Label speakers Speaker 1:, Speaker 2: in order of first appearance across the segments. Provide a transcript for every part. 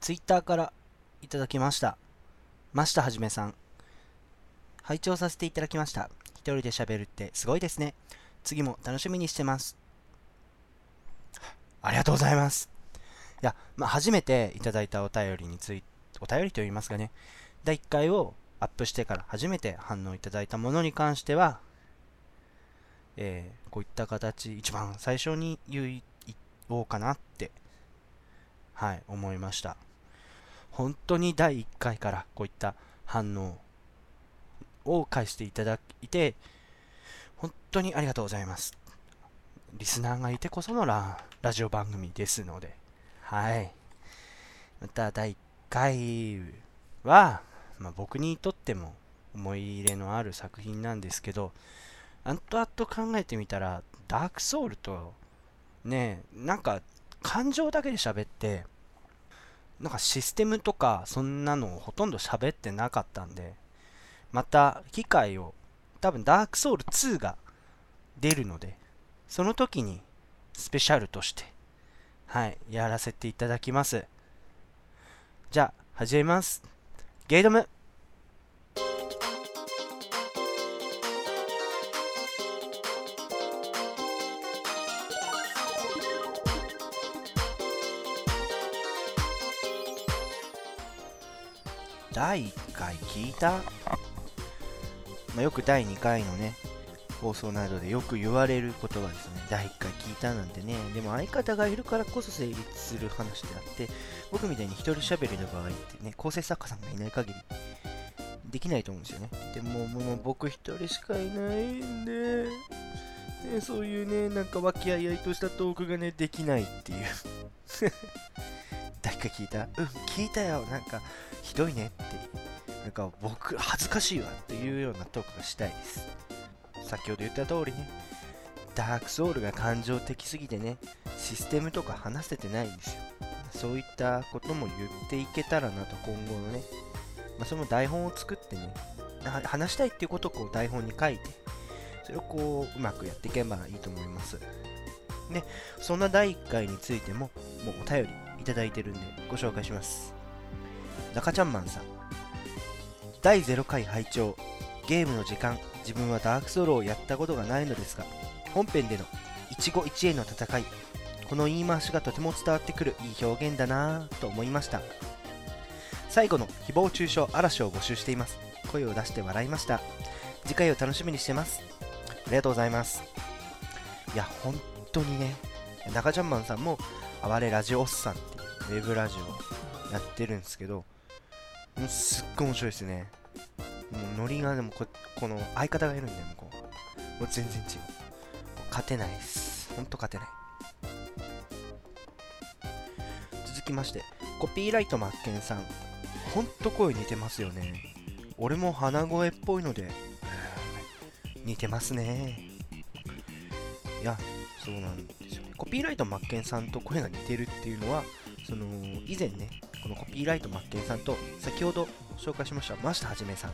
Speaker 1: ツイッターからいただきました。ましたはじめさん。拝聴させていただきました。一人で喋るってすごいですね。次も楽しみにしてます。ありがとうございます。いや、まあ、初めていただいたお便りについて、お便りと言いますかね。第1回をアップしてから初めて反応いただいたものに関しては、えーこういった形、一番最初に言おうかなって、はい、思いました。本当に第1回からこういった反応を返していただいて、本当にありがとうございます。リスナーがいてこそのララジオ番組ですので、はい。また第1回は、まあ、僕にとっても思い入れのある作品なんですけど、後々考えてみたら、ダークソウルと、ね、なんか感情だけで喋って、なんかシステムとかそんなのをほとんど喋ってなかったんで、また機会を、多分ダークソウル2が出るので、その時にスペシャルとして、はい、やらせていただきます。じゃあ、始めます。ゲイドム第1回聞いた、まあ、よく第2回のね放送などでよく言われる言葉ですね第1回聞いたなんてねでも相方がいるからこそ成立する話であって僕みたいに一人喋りの場合ってね構成作家さんがいない限りできないと思うんですよね。でももう僕一人しかいないんで、ね、そういうねなんか和気あいあいとしたトークがねできないっていう。第1回聞いた？うん聞いたよ。なんかひどいねって。なんか僕恥ずかしいわっていうようなトークがしたいです。先ほど言った通りねダークソウルが感情的すぎてねシステムとか話せてないんですよ。そういったことも言っていけたらなと今後のね、まあ、その台本を作ってね話したいっていうことをこう台本に書いてそれをこううまくやっていけばいいと思います。でそんな第1回についてももうお便りいただいてるんでご紹介します。中ちゃんマンさん。第0回拝聴。ゲームの時間。自分はダークソウルをやったことがないのですが。本編での。一期一会の戦い。この言い回しがとても伝わってくる。いい表現だなぁと思いました。最後の。誹謗中傷嵐を募集しています。声を出して笑いました。次回を楽しみにしてます。ありがとうございます。いや本当にね。中ちゃんマンさんも。哀れラジオおっさん。ってウェブラジオ。やってるんですけどもうすっごい面白いですね。もうノリがでもここの相方がいるんでもうこうもう全然違う。う勝てないです。ほんと勝てない。続きましてコピーライトマッケンさん。ほんと声似てますよね。俺も鼻声っぽいので、似てますね。いやそうなんですよ。ねコピーライトマッケンさんと声が似てるっていうのはその以前ねこのコピーライトマッケンさんと先ほど紹介しました真下はじめさん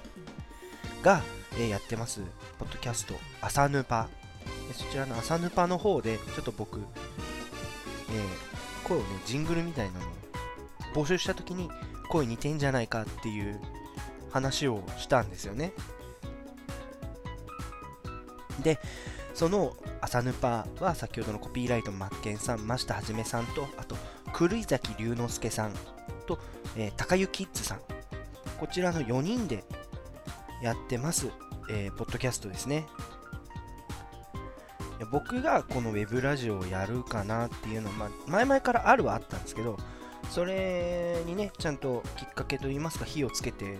Speaker 1: が、えやってますポッドキャスト朝ヌパ。そちらの朝ヌパの方でちょっと僕、えー声をねジングルみたいなのを募集した時に声似てんじゃないかっていう話をしたんですよね。でその朝ヌパは先ほどのコピーライトマッケンさん真下はじめさんとあと狂崎龍之介さんと、えー、高湯キッズさん。こちらの4人でやってます、えーポッドキャストですね。僕がこのウェブラジオをやるかなっていうのは、まあ、前々からあるはあったんですけどそれにねちゃんときっかけといいますか火をつけて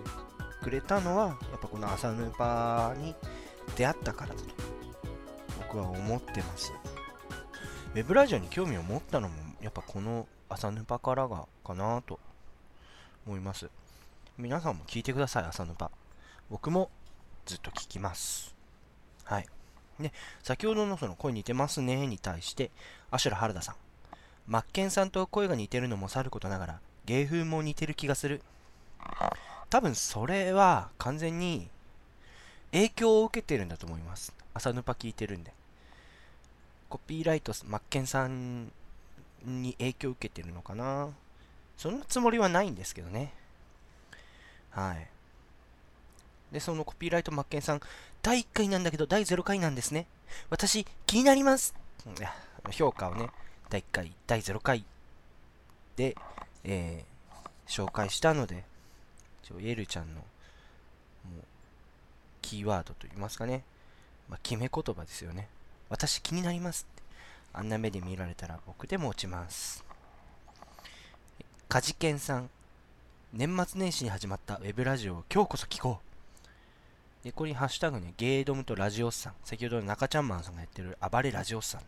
Speaker 1: くれたのはやっぱこの朝ヌパに出会ったからだと僕は思ってます。ウェブラジオに興味を持ったのもやっぱこの朝ヌパからがかなと思います。皆さんも聞いてください朝ヌパ僕もずっと聞きます。はい。ね先ほどのその声似てますねに対してアシュラ原田さん。マッケンさんと声が似てるのもさることながら芸風も似てる気がする。多分それは完全に影響を受けてるんだと思います。朝ヌパ聞いてるんで。コピーライトマッケンさんに影響を受けてるのかな。そんなつもりはないんですけどね。はい。で、そのコピーライトマッケンさん、第1回なんだけど第0回なんですね。私、気になります。評価をね、第1回、第0回で、えー、紹介したので、ちょエルちゃんの、もう、キーワードといいますかね、まあ、決め言葉ですよね。私気になります。あんな目で見られたら僕でも落ちます。カジケンさん。年末年始に始まったウェブラジオを今日こそ聞こう。で、これにハッシュタグね、ゲードムとラジオスさん。先ほどの中ちゃんマンさんがやってる暴れラジオスさんの、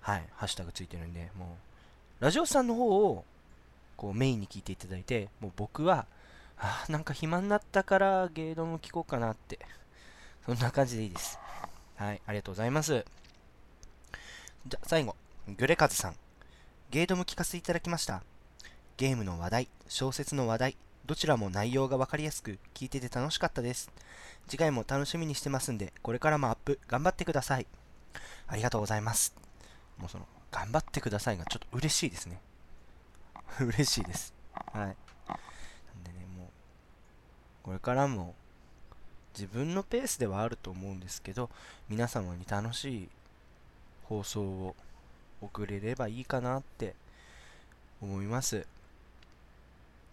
Speaker 1: はい、ハッシュタグついてるんで、もう、ラジオスさんの方を、こうメインに聞いていただいて、もう僕は、あなんか暇になったからゲードム聞こうかなって、そんな感じでいいです。はい、ありがとうございます。じゃ、最後、グレカズさん。ゲードム聞かせていただきました。ゲームの話題、小説の話題、どちらも内容がわかりやすく、聞いてて楽しかったです。次回も楽しみにしてますんで、これからもアップ、頑張ってください。ありがとうございます。もうその、頑張ってくださいがちょっと嬉しいですね。嬉しいです。はい。なんでね、もう、これからも、自分のペースではあると思うんですけど、皆様に楽しい放送を送れればいいかなって思います。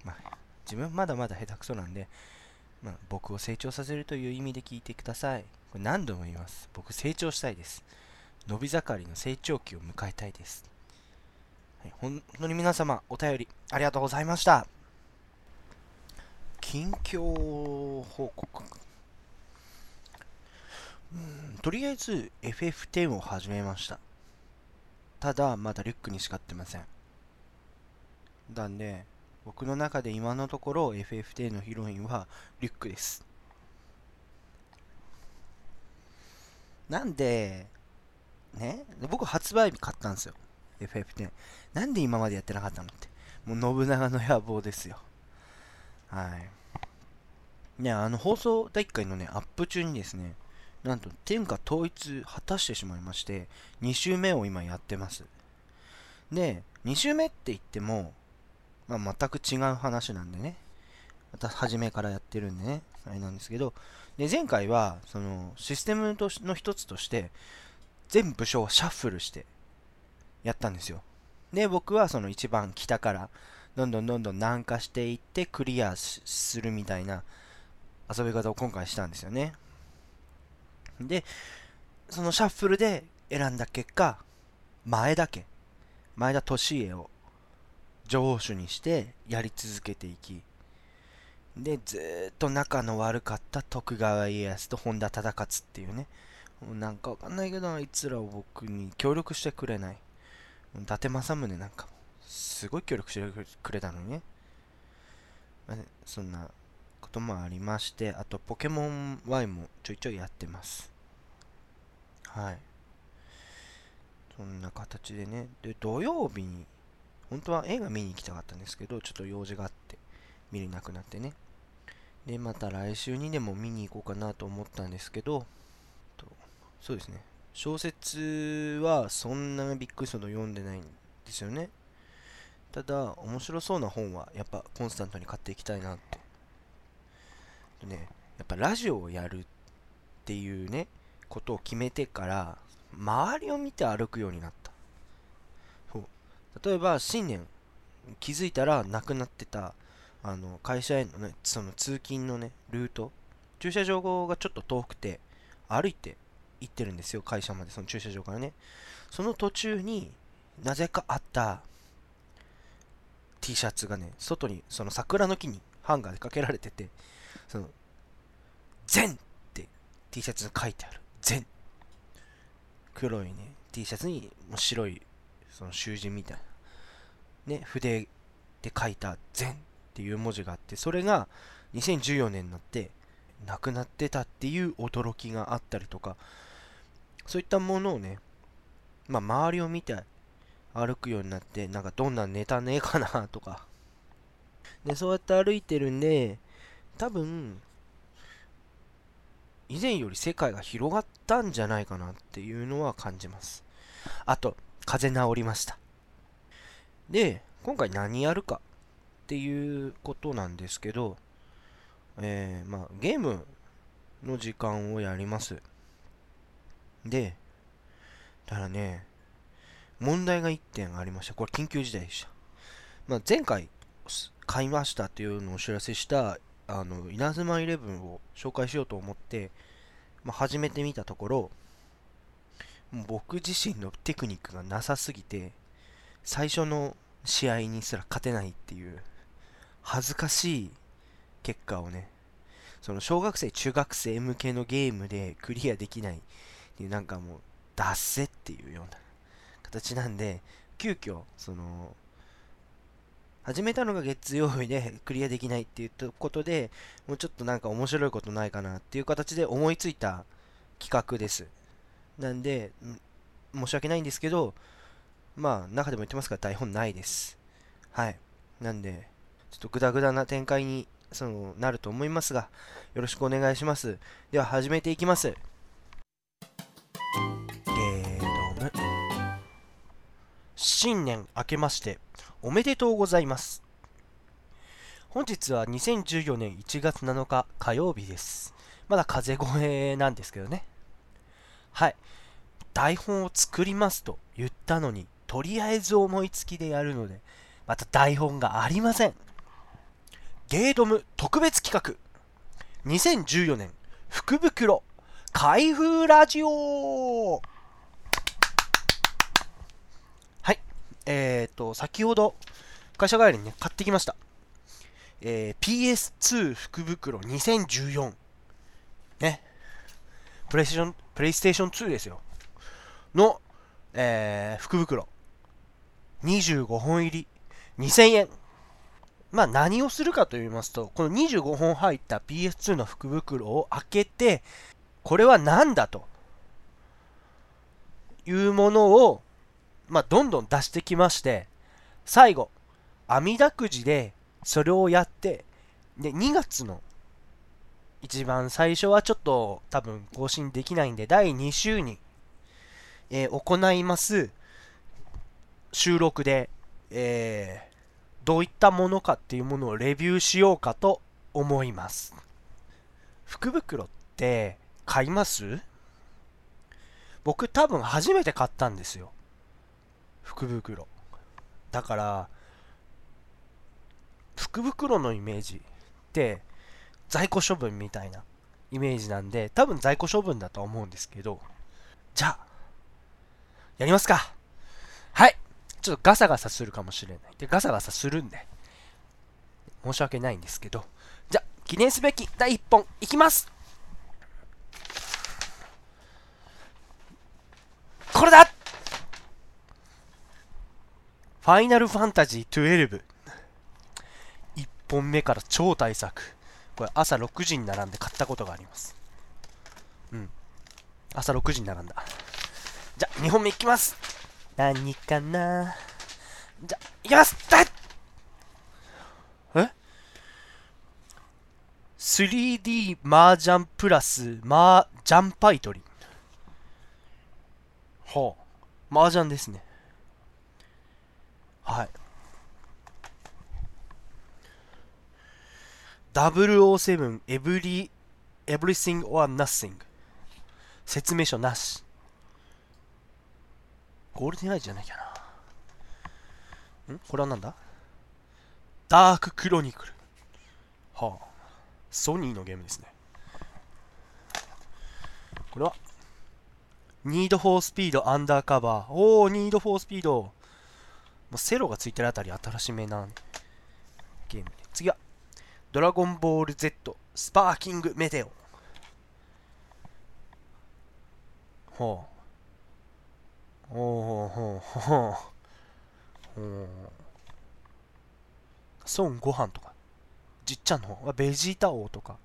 Speaker 1: まあ、自分まだまだ下手くそなんで、まあ、僕を成長させるという意味で聞いてください。これ何度も言います。僕成長したいです。伸び盛りの成長期を迎えたいです。はい、本当に皆様、お便りありがとうございました。近況報告。うんとりあえず FF10 を始めました。ただ、まだリュックにしかってません。なんで、僕の中で今のところ FF10 のヒロインはリュックです。なんで、ね、僕発売日買ったんですよ。FF10。なんで今までやってなかったのって。もう信長の野望ですよ。はい。ね、あの放送第1回のね、アップ中にですね、なんと天下統一果たしてしまいまして、2週目を今やってます。で、2週目って言っても、まあ、全く違う話なんでね。また初めからやってるんでね。あれなんですけど、で、前回は、その、システムとの一つとして、全部署をシャッフルしてやったんですよ。で、僕はその一番北から、どんどんどんどん南下していってクリアするみたいな遊び方を今回したんですよね。で、そのシャッフルで選んだ結果、前田家、前田利家を城主にしてやり続けていき、で、ずっと仲の悪かった徳川家康と本田忠勝っていうね、なんかわかんないけど、あいつらを僕に協力してくれない。伊達政宗なんか、すごい協力してくれたのにね。そんなこともありまして、あとポケモン Y もちょいちょいやってます。はい。そんな形でね。で、土曜日に、本当は映画見に行きたかったんですけど、ちょっと用事があって見れなくなってね。で、また来週にでも見に行こうかなと思ったんですけど、とそうですね。小説はそんなビッグスト読んでないんですよね。ただ、面白そうな本はやっぱコンスタントに買っていきたいなって。でね、やっぱラジオをやるっていうね、ことを決めてから、周りを見て歩くようになった。例えば、新年、気づいたらなくなってた、あの、会社へのね、その通勤のね、ルート、駐車場がちょっと遠くて、歩いて行ってるんですよ、会社まで、その駐車場からね。その途中になぜかあった T シャツがね、外に、その桜の木にハンガーでかけられてて、その、全って T シャツに書いてある。全。黒いね、T シャツに白い、その囚人みたいな。ね、筆で書いた全っていう文字があって、それが2014年になってなくなってたっていう驚きがあったりとか、そういったものをね、まあ、周りを見て歩くようになって、なんかどんなネタねえかなとか。で、そうやって歩いてるんで、多分、以前より世界が広がったんじゃないかなっていうのは感じます。あと、風邪治りました。で、今回何やるかっていうことなんですけど、えー、まあ、ゲームの時間をやります。で、だからね、問題が1点ありました。これ緊急事態でした。まあ、前回買いましたっていうのをお知らせしたあの稲妻イレブンを紹介しようと思って、まあ、始めてみたところ僕自身のテクニックがなさすぎて最初の試合にすら勝てないっていう恥ずかしい結果をねその小学生中学生向けのゲームでクリアできないっていうなんかもう脱せっていうような形なんで急遽その始めたのが月曜日で クリアできないっていうことでもうちょっとなんか面白いことないかなっていう形で思いついた企画です。なんで申し訳ないんですけどまあ中でも言ってますから台本ないです。はい。なんでちょっとグダグダな展開にそのなると思いますがよろしくお願いします。では始めていきます。ゲードム。新年明けましておめでとうございます。本日は2014年1月7日火曜日です。まだ風邪声なんですけどね。はい台本を作りますと言ったのにとりあえず思いつきでやるのでまた台本がありませんゲードム特別企画2014年福袋開封ラジオはい。えっ、ー、と、先ほど会社帰りにね、買ってきました。えー、PS2 福袋2014。ね。プレイステーション、プレイステーション2ですよ。の、えー、福袋。25本入り。2000円。まあ何をするかと言いますと、この25本入った PS2 の福袋を開けて、これは何だというものを、まあ、どんどん出してきまして、最後、網だくじでそれをやって、で、2月の一番最初はちょっと多分更新できないんで、第2週に、えー、行います収録で、えー、どういったものかっていうものをレビューしようかと思います。福袋って買います？僕多分初めて買ったんですよ。福袋。だから、福袋のイメージって在庫処分みたいなイメージなんで、多分在庫処分だと思うんですけど、じゃあ、やりますか。はい。ちょっとガサガサするかもしれない。で、ガサガサするんで、申し訳ないんですけど、じゃあ、記念すべき第1本いきますこれだファイナルファンタジー12。1本目から超大作。これ朝6時に並んで買ったことがあります。うん。朝6時に並んだ。じゃ、2本目いきます何かなじゃ、いきますえ ?3D 麻雀プラス麻雀パイ取り。はあ。麻雀ですね。はい。007 Every Everything or Nothing 説明書なしゴールデンアイじゃないかな。ん？これはなんだ？ダーククロニクル。はあ。ソニーのゲームですね。これは、ニードフォースピードアンダーカバー。おー、ニードフォースピード。もうセロがついてるあたり新しめなゲーム。次は、ドラゴンボール Z スパーキングメテオ。ほう。ほうほうほうほう。ほう。孫悟飯とか。じっちゃんの方ベジータ王とか。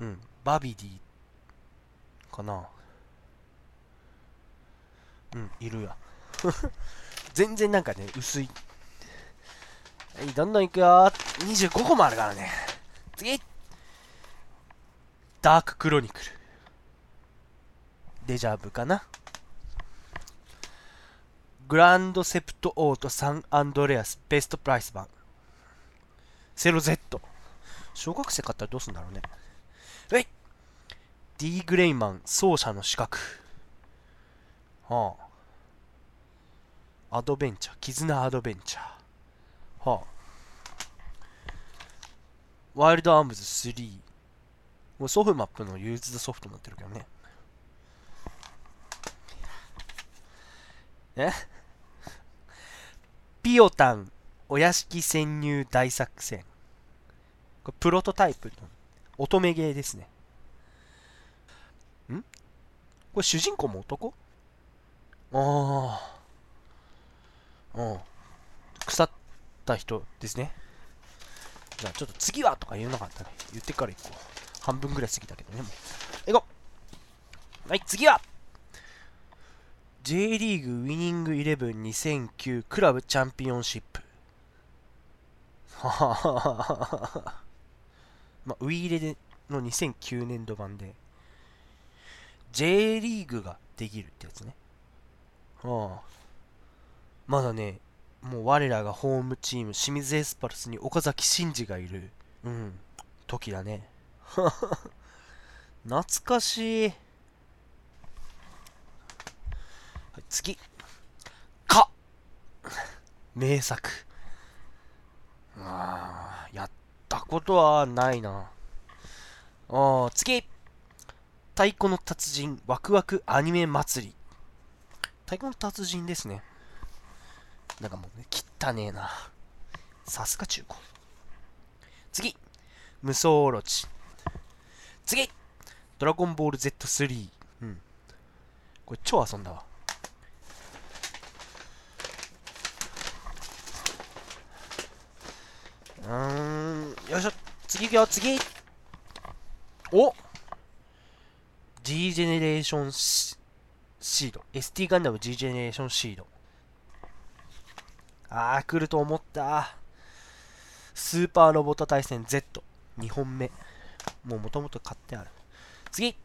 Speaker 1: うんバビディかな。うんいるや。全然なんかね薄い。はいどんどんいくよ25個もあるからね次ダーククロニクルデジャブかな
Speaker 2: グランドセプトオートサンアンドレアスベストプライス版。セロ Z。小学生買ったらどうすんだろうね。えい !D グレイマン奏者ノ資格。はあ。アドベンチャー。絆アドベンチャー。はあ。ワイルドアームズ3。もうソフマップのユーズドソフトになってるけどね。え？ピオタンお屋敷潜入大作戦。これプロトタイプの乙女ゲーですね。ん？これ主人公も男？ああ。うん。腐った人ですね。じゃあちょっと次はとか言うなかったね。言ってから行こう。半分ぐらい過ぎたけどね、もう。行こうはい、次は J リーグウィニングイレブン2009クラブチャンピオンシップ。ははははまあ、ウィーレでの2009年度版で、J リーグができるってやつね。はあ。まだね、もう我らがホームチーム、清水エスパルスに岡崎慎司がいる、うん、時だね。懐かしい。はい、次。か 名作。あーやったことはないな。あー次太鼓の達人ワクワクアニメ祭り。太鼓の達人ですね。なんかもうね、汚ねえな。さすが中古。次無双オロチ。次ドラゴンボール Z3。うん。これ超遊んだわ。うーん、よいしょ。次行くよ、次お !G ジェネレーションシシード。ST ガンダム G ジェネレーションシード。あー、来ると思った。スーパーロボット対戦 Z。2本目。もう元々買ってある。次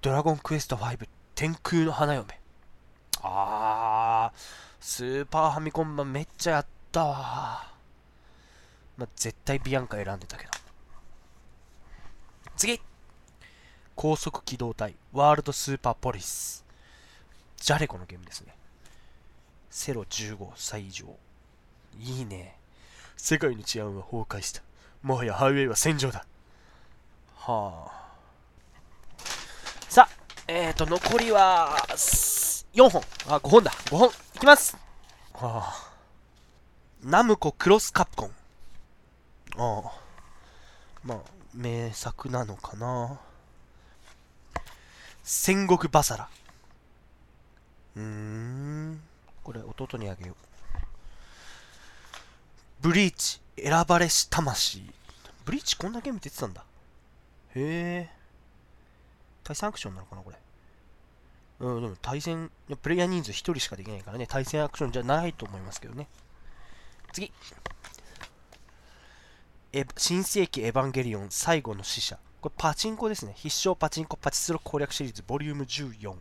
Speaker 2: ドラゴンクエスト5天空の花嫁。あー、スーパーファミコン版めっちゃやったわ。まあ、絶対ビアンカ選んでたけど。次高速機動隊ワールドスーパーポリス。ジャレコのゲームですね。セロ15歳以上。いいね。世界の治安は崩壊した。もはやハイウェイは戦場だ。はあ。さあ、えーと、残りは、4本。あ、5本だ。5本。いきます。はあ。ナムコクロスカプコン。ああ。まあ、名作なのかな。戦国バサラ。うーん。これ、弟にあげよう。ブリーチ、選ばれし魂。ブリーチこんなゲーム出てたんだ。へえ。対戦アクションなのかな、これ。うん、でも対戦、プレイヤー人数1人しかできないからね、対戦アクションじゃないと思いますけどね。次。エ新世紀エヴァンゲリオン最後の使者。これパチンコですね。必勝パチンコパチスロ攻略シリーズボリューム14。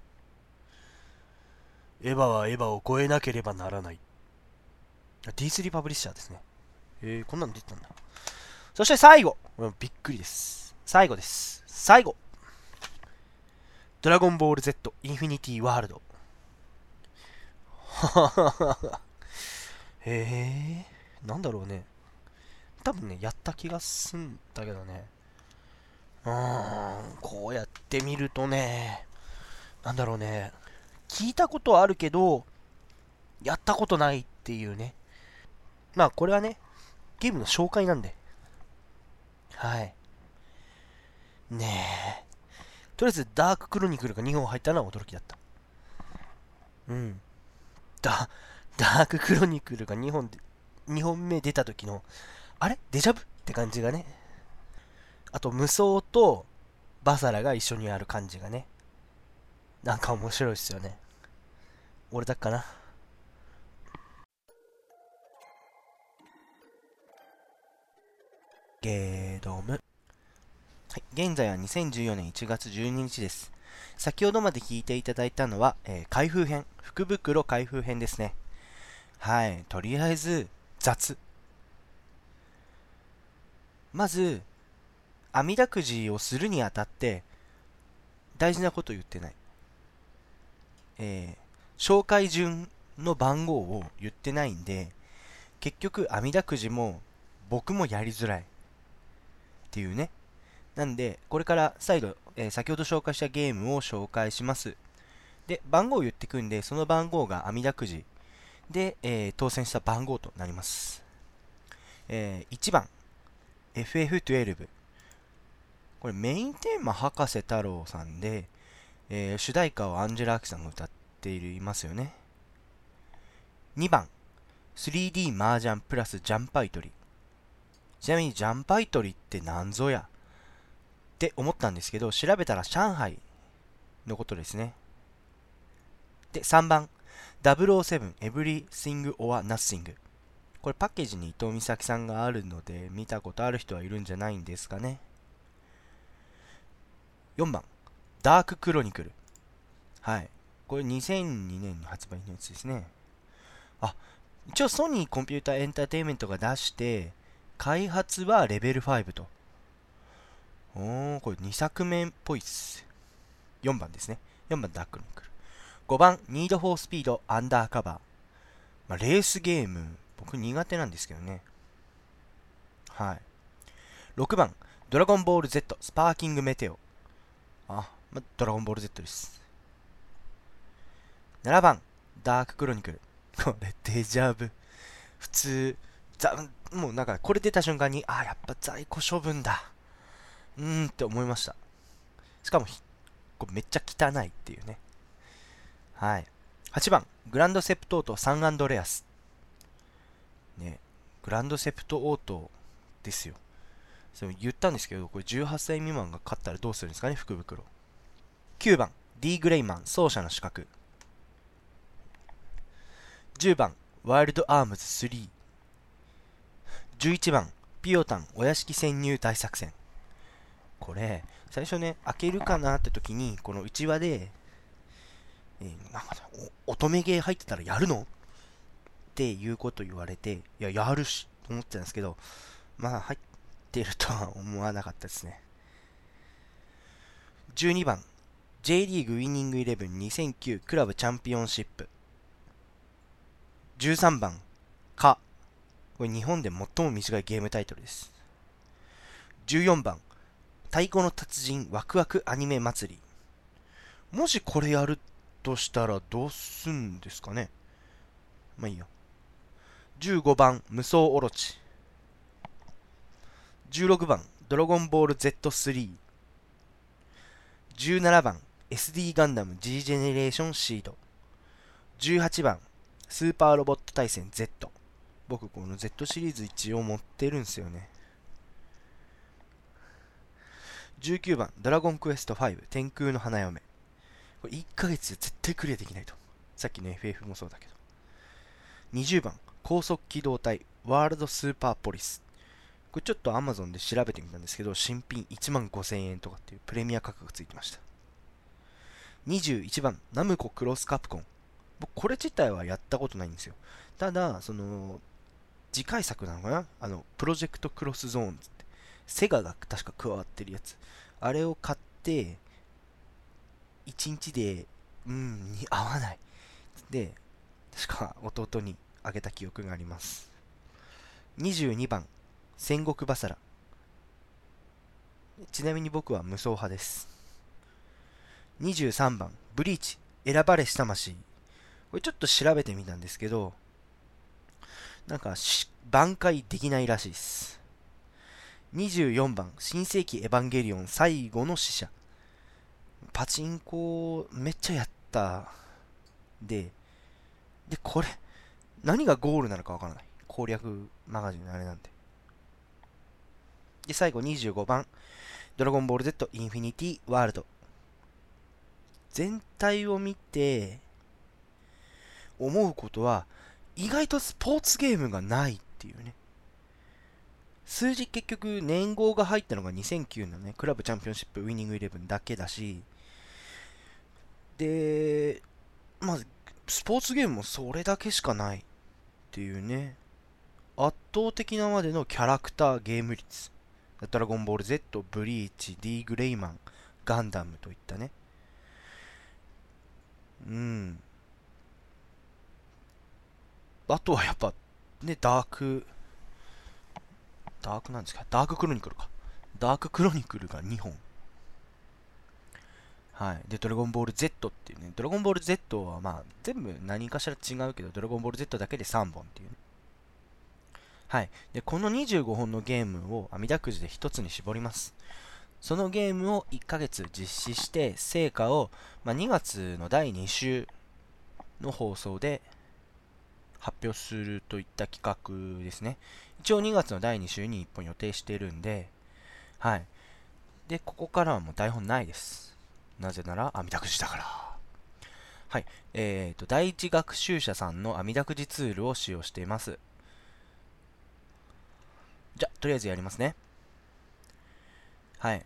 Speaker 2: エヴァはエヴァを超えなければならない。D3 パブリッシャーですね。えー、こんなの出てたんだ。そして最後。びっくりです。最後です。最後。ドラゴンボール Z インフィニティワールド。へえ、なんだろうね。多分ね、やった気がすんだけどね。うーん、こうやって見るとね、なんだろうね。聞いたことあるけど、やったことないっていうね。まあ、これはね、ゲームの紹介なんで。はい。ねえ。とりあえず、ダーククロニクルが2本入ったのは驚きだった。うん。ダ、ダーククロニクルが2本で、2本目出た時の、あれ？デジャブって感じがね。あと、無双とバサラが一緒にある感じがね。なんか面白いっすよね。俺だっかな。ゲードム。はい、現在は2014年1月12日です。
Speaker 1: 先ほどまで聞いていただいたのは、えー開封編、福袋開封編ですね。はい、とりあえず、雑。まず、網だくじをするにあたって、大事なこと言ってない。えー紹介順の番号を言ってないんで、結局、網だくじも僕もやりづらい。っていうね。なんで、これから再度、えー先ほど紹介したゲームを紹介します。で、番号を言ってくんで、その番号が網だくじで、えー当選した番号となります。えー1番、FF12。これメインテーマ、博士太郎さんで、えー主題歌をアンジェラ・アキさんが歌っていますよね。2番、3D 麻雀プラスジャンパイトリ。ちなみにジャンパイトリって何ぞや？って思ったんですけど、調べたら上海のことですね。で、3番、007 Everything or Nothing。これパッケージに伊藤美咲さんがあるので、見たことある人はいるんじゃないんですかね。4番、ダーククロニクル。はい。これ2002年に発売のやつですね。あ、一応ソニーコンピュータエンターテインメントが出して、開発はレベル5と。おー、これ2作目っぽいっす。4番ですね。4番ダークロニクル。5番、ニードフォースピードアンダーカバー。まあ、レースゲーム、僕苦手なんですけどね。はい。6番、ドラゴンボール Z スパーキングメテオ。あ、まあ、ドラゴンボール Z です。7番、ダーククロニクル。これ、デジャブ。普通、ざもうなんか、これ出た瞬間に、あ、やっぱ在庫処分だ。うーんって思いました。しかもひ、こめっちゃ汚いっていうね。はい。8番、グランドセプトオートサンアンドレアス。ね、グランドセプトオートですよ。それ言ったんですけど、これ18歳未満が勝ったらどうするんですかね、福袋。9番、D グレイマン、奏者の資格。10番、ワイルドアームズ3。11番、ピオタン、お屋敷潜入大作戦。これ、最初ね、開けるかなって時に、この内輪で、えーなんか乙女ゲー入ってたらやるの？っていうこと言われて、いや、やるし、と思ってたんですけど、まあ、入ってるとは思わなかったですね。12番、J リーグウィニングイレブン2009クラブチャンピオンシップ。13番、か。これ日本で最も短いゲームタイトルです。14番、太鼓の達人ワクワクアニメ祭り。もしこれやるとしたらどうすんですかねまあいいよ。15番、無双オロチ。16番、ドラゴンボール Z3。17番、SD ガンダム G ジェネレーションシード。18番、スーパーロボット対戦 Z。僕この Z シリーズ一応持ってるんすよね。19番、ドラゴンクエスト5天空の花嫁。これ1ヶ月で絶対クリアできないと。さっきの FF もそうだけど。20番、高速機動隊ワールドスーパーポリス。これちょっと Amazon で調べてみたんですけど、新品1万5000円とかっていうプレミア価格がついてました。21番、ナムコクロスカプコン。僕これ自体はやったことないんですよ。ただ、その、次回作なのかな？あの、プロジェクトクロスゾーンって、セガが確か加わってるやつ。あれを買って、1日で、うん、に合わない。で、確か弟にあげた記憶があります。22番、戦国バサラ。ちなみに僕は無双派です。23番、ブリーチ、選ばれし魂。これちょっと調べてみたんですけど、なんか、挽回できないらしいです。24番、新世紀エヴァンゲリオン最後の使者。パチンコめっちゃやった。で、で、これ、何がゴールなのかわからない。攻略マガジンのあれなんで。で、最後25番、ドラゴンボール Z インフィニティワールド。全体を見て、思うことは、意外とスポーツゲームがないっていうね。数字結局年号が入ったのが2009のね、クラブチャンピオンシップウィニングイレブンだけだし、で、まあ、スポーツゲームもそれだけしかないっていうね、圧倒的なまでのキャラクターゲーム率。ドラゴンボール Z、ブリーチ、D グレイマン、ガンダムといったね。うん。あとはやっぱ、ね、ダーク、ダークなんですか？ダーククロニクルか。ダーククロニクルが2本。はい。で、ドラゴンボール Z っていうね、ドラゴンボール Z はまあ、全部何かしら違うけど、ドラゴンボール Z だけで3本っていうね。はい。で、この25本のゲームを網だくじで1つに絞ります。そのゲームを1ヶ月実施して、成果を、まあ、2月の第2週の放送で発表するといった企画ですね。一応2月の第2週に1本予定しているんで、はい。で、ここからはもう台本ないです。なぜなら、網だくじだから。はい。えーと、第一学習者さんの網だくじツールを使用しています。じゃ、とりあえずやりますね。はい。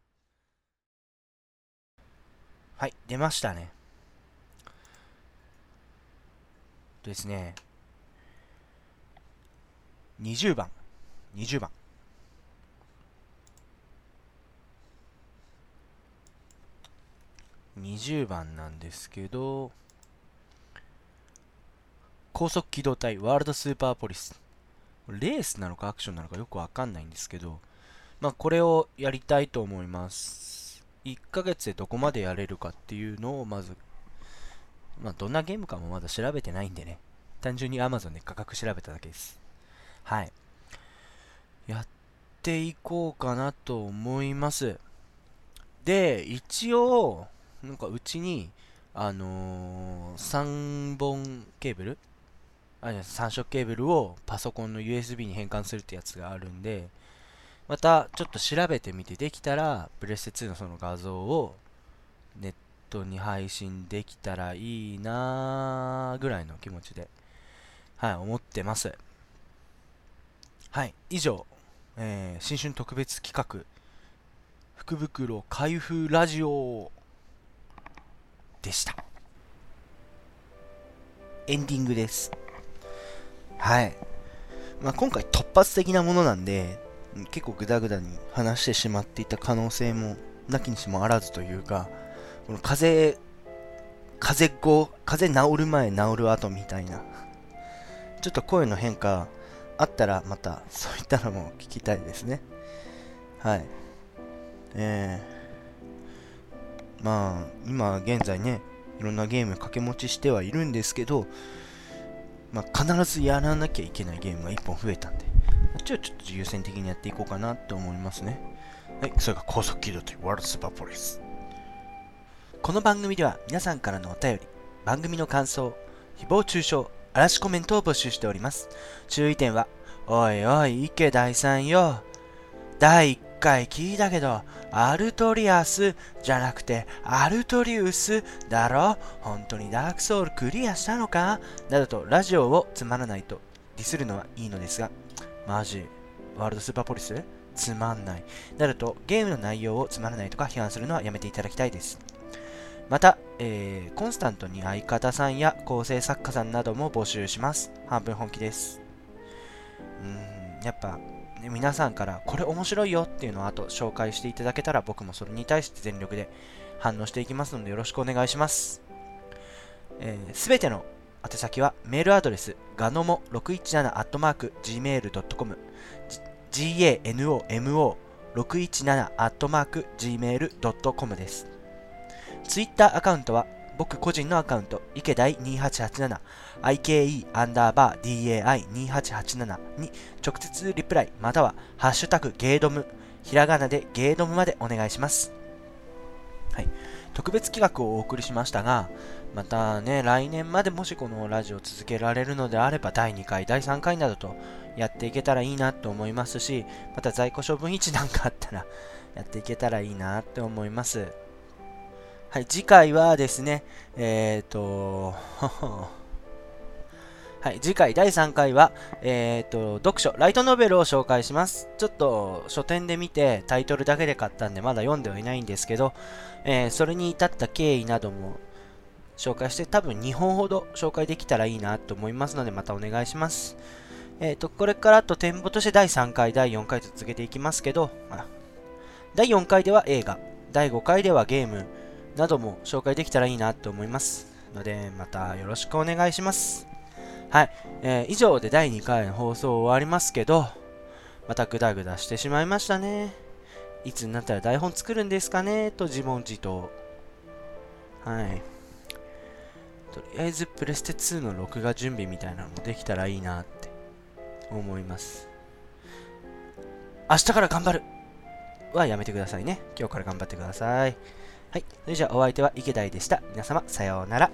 Speaker 1: はい、出ましたね。とですね。20番。20番。20番なんですけど、高速機動隊ワールドスーパーポリス。レースなのかアクションなのかよくわかんないんですけど、まあこれをやりたいと思います。1ヶ月でどこまでやれるかっていうのをまず、まあどんなゲームかもまだ調べてないんでね。単純に Amazon で価格調べただけです。はい。やっていこうかなと思います。で、一応、なんかうちに、あのー、3本ケーブル？あ、3色ケーブルをパソコンの USB に変換するってやつがあるんで、またちょっと調べてみてできたら、プレステ2のその画像をネットに配信できたらいいなーぐらいの気持ちで、はい、思ってます。はい、以上、えー新春特別企画、福袋開封ラジオでした。エンディングです。はい。まあ、今回突発的なものなんで、結構グダグダに話してしまっていた可能性もなきにしもあらずというか、この風、風後、風治る前治る後みたいな、ちょっと声の変化あったらまたそういったのも聞きたいですね。はい。えー、まあ、今現在ね、いろんなゲーム掛け持ちしてはいるんですけど、まあ、必ずやらなきゃいけないゲームが1本増えたんで、っちをちょっと優先的にやっていこうかなと思いますね。はい、それが高速機動というワールドスーパーポリス。この番組では皆さんからのお便り、番組の感想、誹謗中傷、嵐コメントを募集しております。注意点は、おいおい、池大さんよ。第1回聞いたけど、アルトリアスじゃなくてアルトリウスだろ？本当にダークソウルクリアしたのか？などとラジオをつまらないとディスるのはいいのですが、マジ、ワールドスーパーポリス？つまんない。などとゲームの内容をつまらないとか批判するのはやめていただきたいです。また、えー、コンスタントに相方さんや構成作家さんなども募集します。半分本気です。うん、やっぱ、ね皆さんからこれ面白いよっていうのをあと紹介していただけたら僕もそれに対して全力で反応していきますのでよろしくお願いします。す、えー、べ、ての宛先はメールアドレスがのも 617-gmail.com ganomo617-gmail.com です。ツイッターアカウントは僕個人のアカウント、池大2887、IKE アンダーバー DAI2887 に直接リプライまたはハッシュタグゲードム、ひらがなでゲードムまでお願いします。はい。特別企画をお送りしましたが、またね、来年までもしこのラジオを続けられるのであれば、第2回、第3回などとやっていけたらいいなと思いますし、また在庫処分位置なんかあったら、やっていけたらいいなって思います。はい、次回はですね、えっ、ー、と、はい、次回第3回は、えっ、ー、と、読書、ライトノベルを紹介します。ちょっと書店で見てタイトルだけで買ったんでまだ読んではいないんですけど、えー、それに至った経緯なども紹介して多分2本ほど紹介できたらいいなと思いますのでまたお願いします。えっ、ー、と、これからあと展望として第3回、第4回と続けていきますけど、第4回では映画、第5回ではゲームなども紹介できたらいいなと思います。ので、またよろしくお願いします。はい、えー、以上で第2回の放送終わりますけど、またグダグダしてしまいましたね。いつになったら台本作るんですかねと自問自答。はい。とりあえずプレステ2の録画準備みたいなのもできたらいいなって思います。明日から頑張るはやめてくださいね。今日から頑張ってください。はい。それじゃあお相手は池田でした。皆様、さようなら。